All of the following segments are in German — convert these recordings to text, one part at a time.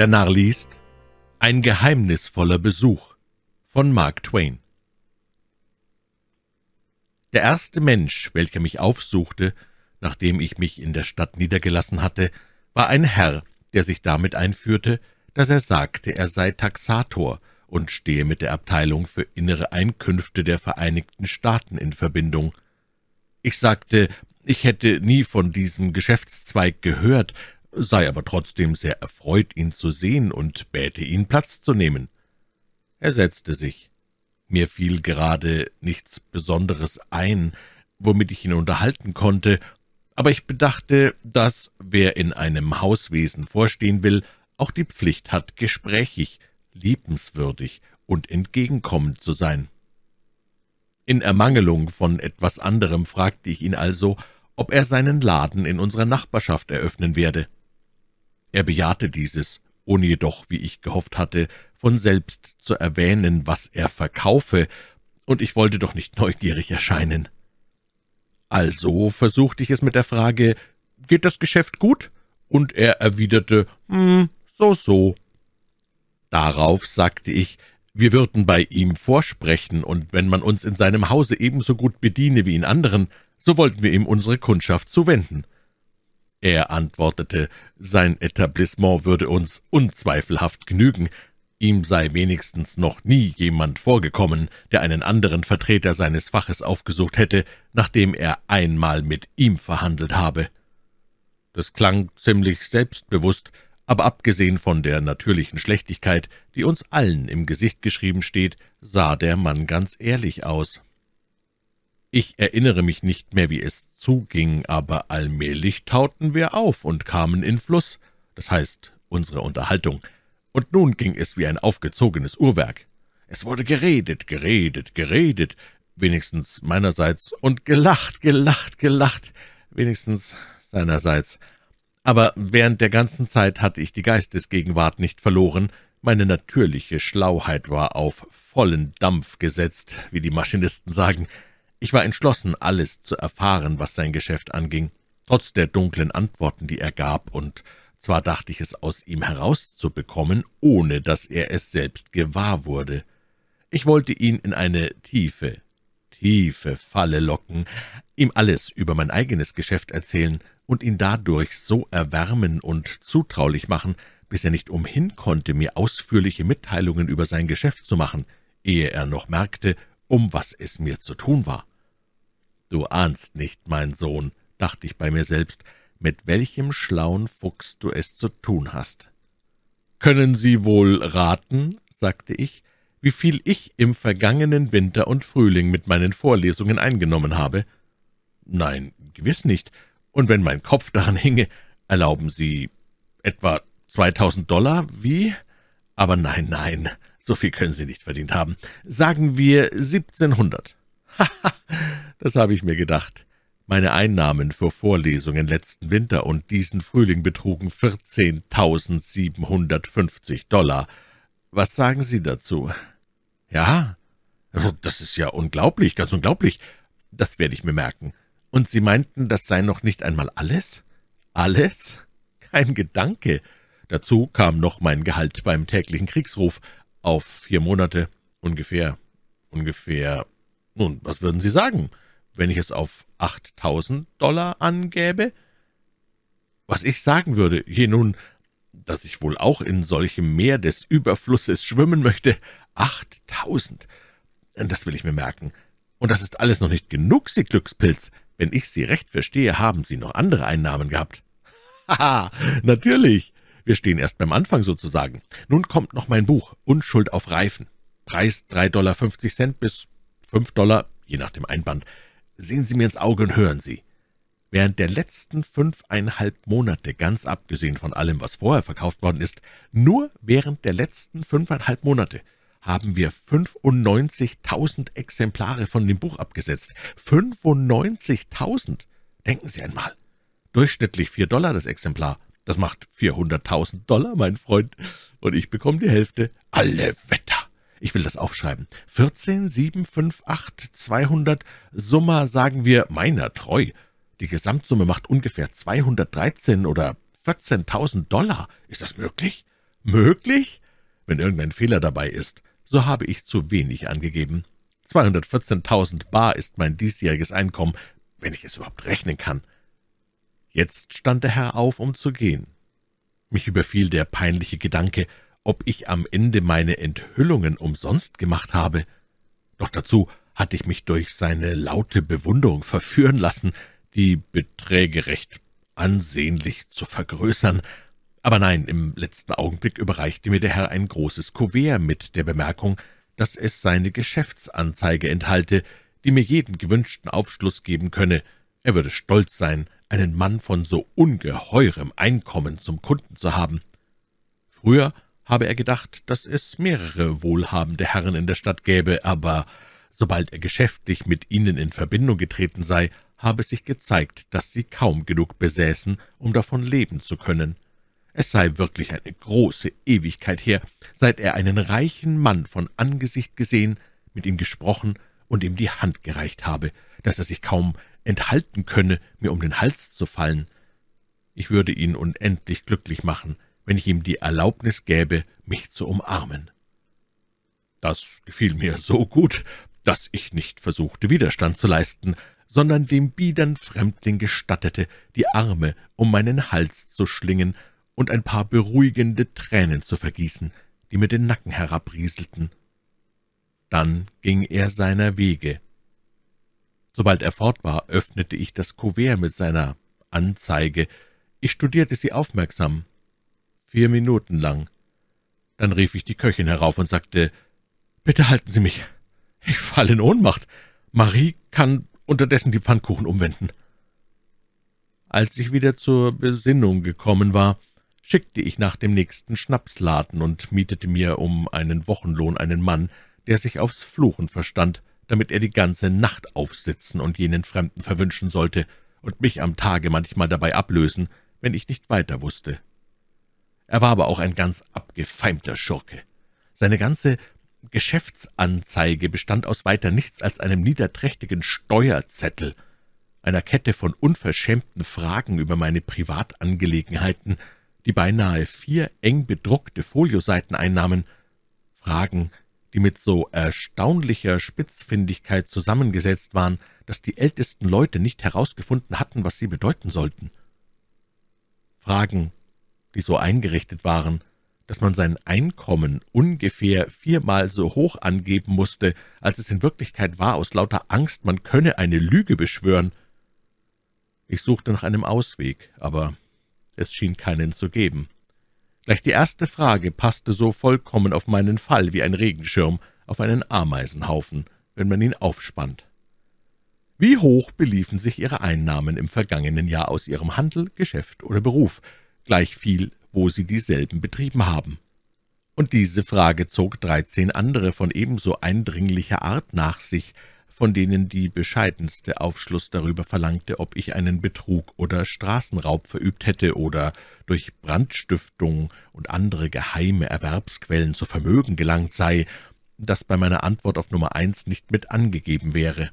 Der Narr liest Ein geheimnisvoller Besuch von Mark Twain Der erste Mensch, welcher mich aufsuchte, nachdem ich mich in der Stadt niedergelassen hatte, war ein Herr, der sich damit einführte, dass er sagte, er sei Taxator und stehe mit der Abteilung für innere Einkünfte der Vereinigten Staaten in Verbindung. Ich sagte, ich hätte nie von diesem Geschäftszweig gehört, sei aber trotzdem sehr erfreut, ihn zu sehen und bäte ihn, Platz zu nehmen. Er setzte sich. Mir fiel gerade nichts Besonderes ein, womit ich ihn unterhalten konnte, aber ich bedachte, dass, wer in einem Hauswesen vorstehen will, auch die Pflicht hat, gesprächig, liebenswürdig und entgegenkommend zu sein. In Ermangelung von etwas anderem fragte ich ihn also, ob er seinen Laden in unserer Nachbarschaft eröffnen werde. Er bejahte dieses, ohne jedoch, wie ich gehofft hatte, von selbst zu erwähnen, was er verkaufe, und ich wollte doch nicht neugierig erscheinen. Also versuchte ich es mit der Frage, »Geht das Geschäft gut?« und er erwiderte, »Hm, so, so.« Darauf sagte ich, wir würden bei ihm vorsprechen, und wenn man uns in seinem Hause ebenso gut bediene wie in anderen, so wollten wir ihm unsere Kundschaft zuwenden. Er antwortete, sein Etablissement würde uns unzweifelhaft genügen, ihm sei wenigstens noch nie jemand vorgekommen, der einen anderen Vertreter seines Faches aufgesucht hätte, nachdem er einmal mit ihm verhandelt habe. Das klang ziemlich selbstbewusst, aber abgesehen von der natürlichen Schlechtigkeit, die uns allen im Gesicht geschrieben steht, sah der Mann ganz ehrlich aus. Ich erinnere mich nicht mehr, wie es zuging, aber allmählich tauten wir auf und kamen in Fluss, das heißt unsere Unterhaltung, und nun ging es wie ein aufgezogenes Uhrwerk. Es wurde geredet, geredet, geredet, wenigstens meinerseits, und gelacht, gelacht, gelacht, wenigstens seinerseits. Aber während der ganzen Zeit hatte ich die Geistesgegenwart nicht verloren, meine natürliche Schlauheit war auf vollen Dampf gesetzt, wie die Maschinisten sagen. Ich war entschlossen, alles zu erfahren, was sein Geschäft anging, trotz der dunklen Antworten, die er gab, und zwar dachte ich es aus ihm herauszubekommen, ohne dass er es selbst gewahr wurde. Ich wollte ihn in eine tiefe, tiefe Falle locken, ihm alles über mein eigenes Geschäft erzählen und ihn dadurch so erwärmen und zutraulich machen, bis er nicht umhin konnte, mir ausführliche Mitteilungen über sein Geschäft zu machen, ehe er noch merkte, um was es mir zu tun war. Du ahnst nicht, mein Sohn, dachte ich bei mir selbst, mit welchem schlauen Fuchs du es zu tun hast. Können Sie wohl raten, sagte ich, wie viel ich im vergangenen Winter und Frühling mit meinen Vorlesungen eingenommen habe? Nein, gewiss nicht. Und wenn mein Kopf daran hinge, erlauben Sie etwa 2000 Dollar? Wie? Aber nein, nein, so viel können Sie nicht verdient haben. Sagen wir 1700 das habe ich mir gedacht. Meine Einnahmen für Vorlesungen letzten Winter und diesen Frühling betrugen vierzehntausendsiebenhundertfünfzig Dollar. Was sagen Sie dazu? Ja, das ist ja unglaublich, ganz unglaublich. Das werde ich mir merken. Und Sie meinten, das sei noch nicht einmal alles? Alles? Kein Gedanke. Dazu kam noch mein Gehalt beim täglichen Kriegsruf auf vier Monate, ungefähr, ungefähr. Nun, was würden Sie sagen, wenn ich es auf achttausend Dollar angäbe? Was ich sagen würde, je nun, dass ich wohl auch in solchem Meer des Überflusses schwimmen möchte. Achttausend. Das will ich mir merken. Und das ist alles noch nicht genug, Sie Glückspilz. Wenn ich Sie recht verstehe, haben Sie noch andere Einnahmen gehabt. Haha, natürlich. Wir stehen erst beim Anfang sozusagen. Nun kommt noch mein Buch Unschuld auf Reifen. Preis drei Dollar fünfzig Cent bis fünf Dollar, je nach dem Einband. Sehen Sie mir ins Auge und hören Sie. Während der letzten fünfeinhalb Monate, ganz abgesehen von allem, was vorher verkauft worden ist, nur während der letzten fünfeinhalb Monate haben wir 95.000 Exemplare von dem Buch abgesetzt. 95.000! Denken Sie einmal. Durchschnittlich vier Dollar das Exemplar. Das macht 400.000 Dollar, mein Freund. Und ich bekomme die Hälfte. Alle Wetter! Ich will das aufschreiben. 14, 7, 5, 8, 200, Summa, sagen wir, meiner treu. Die Gesamtsumme macht ungefähr 213 oder 14.000 Dollar. Ist das möglich? Möglich? Wenn irgendein Fehler dabei ist, so habe ich zu wenig angegeben. 214.000 Bar ist mein diesjähriges Einkommen, wenn ich es überhaupt rechnen kann. Jetzt stand der Herr auf, um zu gehen. Mich überfiel der peinliche Gedanke, ob ich am Ende meine Enthüllungen umsonst gemacht habe. Doch dazu hatte ich mich durch seine laute Bewunderung verführen lassen, die Beträge recht ansehnlich zu vergrößern. Aber nein, im letzten Augenblick überreichte mir der Herr ein großes Kuvert mit der Bemerkung, dass es seine Geschäftsanzeige enthalte, die mir jeden gewünschten Aufschluss geben könne. Er würde stolz sein, einen Mann von so ungeheurem Einkommen zum Kunden zu haben. Früher habe er gedacht, dass es mehrere wohlhabende Herren in der Stadt gäbe, aber sobald er geschäftlich mit ihnen in Verbindung getreten sei, habe sich gezeigt, dass sie kaum genug besäßen, um davon leben zu können. Es sei wirklich eine große Ewigkeit her, seit er einen reichen Mann von Angesicht gesehen, mit ihm gesprochen und ihm die Hand gereicht habe, dass er sich kaum enthalten könne, mir um den Hals zu fallen. Ich würde ihn unendlich glücklich machen, wenn ich ihm die Erlaubnis gäbe, mich zu umarmen. Das gefiel mir so gut, dass ich nicht versuchte, Widerstand zu leisten, sondern dem biedern Fremdling gestattete, die Arme um meinen Hals zu schlingen und ein paar beruhigende Tränen zu vergießen, die mir den Nacken herabrieselten. Dann ging er seiner Wege. Sobald er fort war, öffnete ich das Kuvert mit seiner Anzeige. Ich studierte sie aufmerksam. Vier Minuten lang. Dann rief ich die Köchin herauf und sagte, »Bitte halten Sie mich. Ich falle in Ohnmacht. Marie kann unterdessen die Pfannkuchen umwenden.« Als ich wieder zur Besinnung gekommen war, schickte ich nach dem nächsten Schnapsladen und mietete mir um einen Wochenlohn einen Mann, der sich aufs Fluchen verstand, damit er die ganze Nacht aufsitzen und jenen Fremden verwünschen sollte und mich am Tage manchmal dabei ablösen, wenn ich nicht weiter wusste. Er war aber auch ein ganz abgefeimter Schurke. Seine ganze Geschäftsanzeige bestand aus weiter nichts als einem niederträchtigen Steuerzettel, einer Kette von unverschämten Fragen über meine Privatangelegenheiten, die beinahe vier eng bedruckte Folioseiten einnahmen, Fragen, die mit so erstaunlicher Spitzfindigkeit zusammengesetzt waren, dass die ältesten Leute nicht herausgefunden hatten, was sie bedeuten sollten. Fragen, die so eingerichtet waren, dass man sein Einkommen ungefähr viermal so hoch angeben musste, als es in Wirklichkeit war, aus lauter Angst, man könne eine Lüge beschwören. Ich suchte nach einem Ausweg, aber es schien keinen zu geben. Gleich die erste Frage passte so vollkommen auf meinen Fall wie ein Regenschirm auf einen Ameisenhaufen, wenn man ihn aufspannt. Wie hoch beliefen sich Ihre Einnahmen im vergangenen Jahr aus Ihrem Handel, Geschäft oder Beruf, gleich viel wo sie dieselben betrieben haben. Und diese Frage zog dreizehn andere von ebenso eindringlicher Art nach sich, von denen die bescheidenste Aufschluss darüber verlangte, ob ich einen Betrug oder Straßenraub verübt hätte oder durch Brandstiftung und andere geheime Erwerbsquellen zu Vermögen gelangt sei, das bei meiner Antwort auf Nummer eins nicht mit angegeben wäre.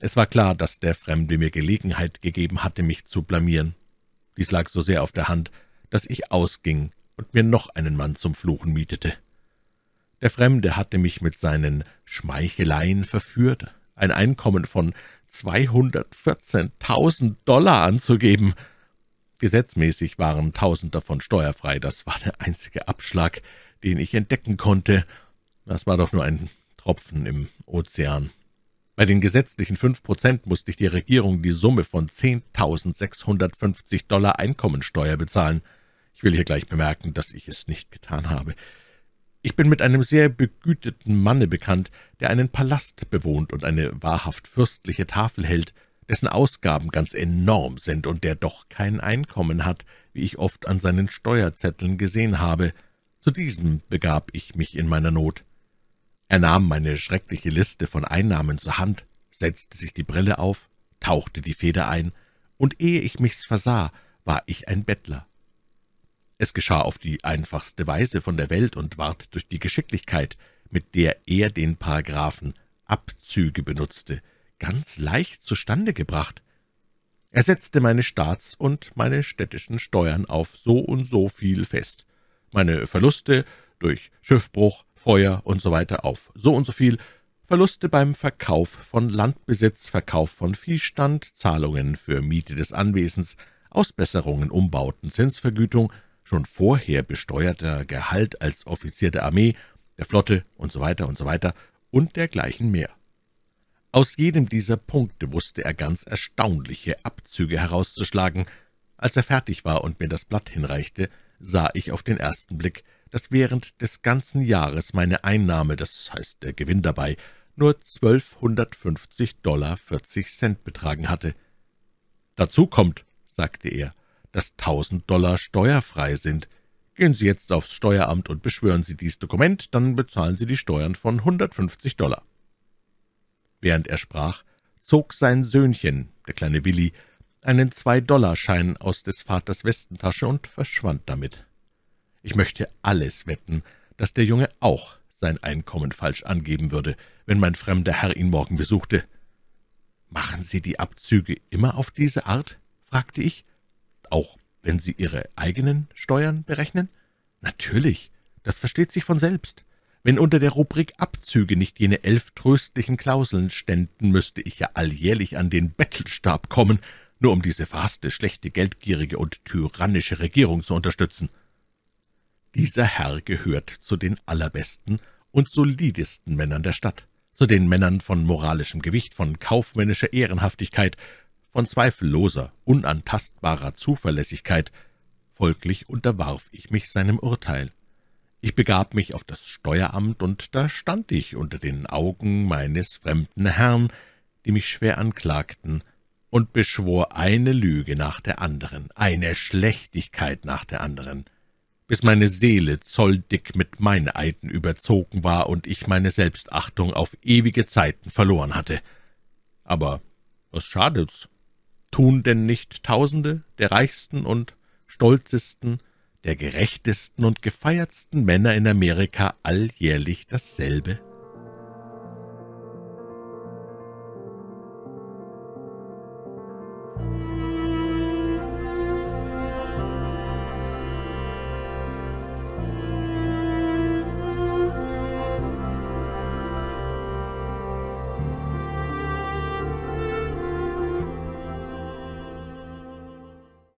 Es war klar, dass der Fremde mir Gelegenheit gegeben hatte, mich zu blamieren. Dies lag so sehr auf der Hand, dass ich ausging und mir noch einen Mann zum Fluchen mietete. Der Fremde hatte mich mit seinen Schmeicheleien verführt, ein Einkommen von 214.000 Dollar anzugeben. Gesetzmäßig waren tausend davon steuerfrei, das war der einzige Abschlag, den ich entdecken konnte. Das war doch nur ein Tropfen im Ozean. Bei den gesetzlichen fünf Prozent musste ich die Regierung die Summe von 10.650 Dollar Einkommensteuer bezahlen. Ich will hier gleich bemerken, dass ich es nicht getan habe. Ich bin mit einem sehr begüteten Manne bekannt, der einen Palast bewohnt und eine wahrhaft fürstliche Tafel hält, dessen Ausgaben ganz enorm sind und der doch kein Einkommen hat, wie ich oft an seinen Steuerzetteln gesehen habe. Zu diesem begab ich mich in meiner Not. Er nahm meine schreckliche Liste von Einnahmen zur Hand, setzte sich die Brille auf, tauchte die Feder ein, und ehe ich mich's versah, war ich ein Bettler. Es geschah auf die einfachste Weise von der Welt und ward durch die Geschicklichkeit, mit der er den Paragraphen Abzüge benutzte, ganz leicht zustande gebracht. Er setzte meine Staats- und meine städtischen Steuern auf so und so viel fest. meine Verluste durch Schiffbruch, Feuer und so weiter auf so und so viel, Verluste beim Verkauf von Landbesitz, Verkauf von Viehstand, Zahlungen für Miete des Anwesens, Ausbesserungen, Umbauten, Zinsvergütung, schon vorher besteuerter Gehalt als Offizier der Armee, der Flotte und so weiter und so weiter und dergleichen mehr. Aus jedem dieser Punkte wusste er ganz erstaunliche Abzüge herauszuschlagen. Als er fertig war und mir das Blatt hinreichte, sah ich auf den ersten Blick, dass während des ganzen Jahres meine Einnahme, das heißt der Gewinn dabei, nur 1250 Dollar 40 Cent betragen hatte. Dazu kommt, sagte er, dass 1000 Dollar steuerfrei sind. Gehen Sie jetzt aufs Steueramt und beschwören Sie dies Dokument, dann bezahlen Sie die Steuern von 150 Dollar. Während er sprach, zog sein Söhnchen, der kleine Willi, einen Zwei-Dollar-Schein aus des Vaters Westentasche und verschwand damit. Ich möchte alles wetten, dass der Junge auch sein Einkommen falsch angeben würde, wenn mein fremder Herr ihn morgen besuchte. »Machen Sie die Abzüge immer auf diese Art?« fragte ich. »Auch wenn Sie Ihre eigenen Steuern berechnen?« »Natürlich, das versteht sich von selbst. Wenn unter der Rubrik Abzüge nicht jene elf tröstlichen Klauseln ständen, müsste ich ja alljährlich an den Bettelstab kommen, nur um diese verhasste, schlechte, geldgierige und tyrannische Regierung zu unterstützen. Dieser Herr gehört zu den allerbesten und solidesten Männern der Stadt, zu den Männern von moralischem Gewicht, von kaufmännischer Ehrenhaftigkeit, von zweifelloser, unantastbarer Zuverlässigkeit. Folglich unterwarf ich mich seinem Urteil. Ich begab mich auf das Steueramt, und da stand ich unter den Augen meines fremden Herrn, die mich schwer anklagten, und beschwor eine Lüge nach der anderen, eine Schlechtigkeit nach der anderen bis meine Seele zolldick mit Meineiden überzogen war und ich meine Selbstachtung auf ewige Zeiten verloren hatte. Aber was schadet's? Tun denn nicht Tausende der reichsten und stolzesten, der gerechtesten und gefeiertsten Männer in Amerika alljährlich dasselbe?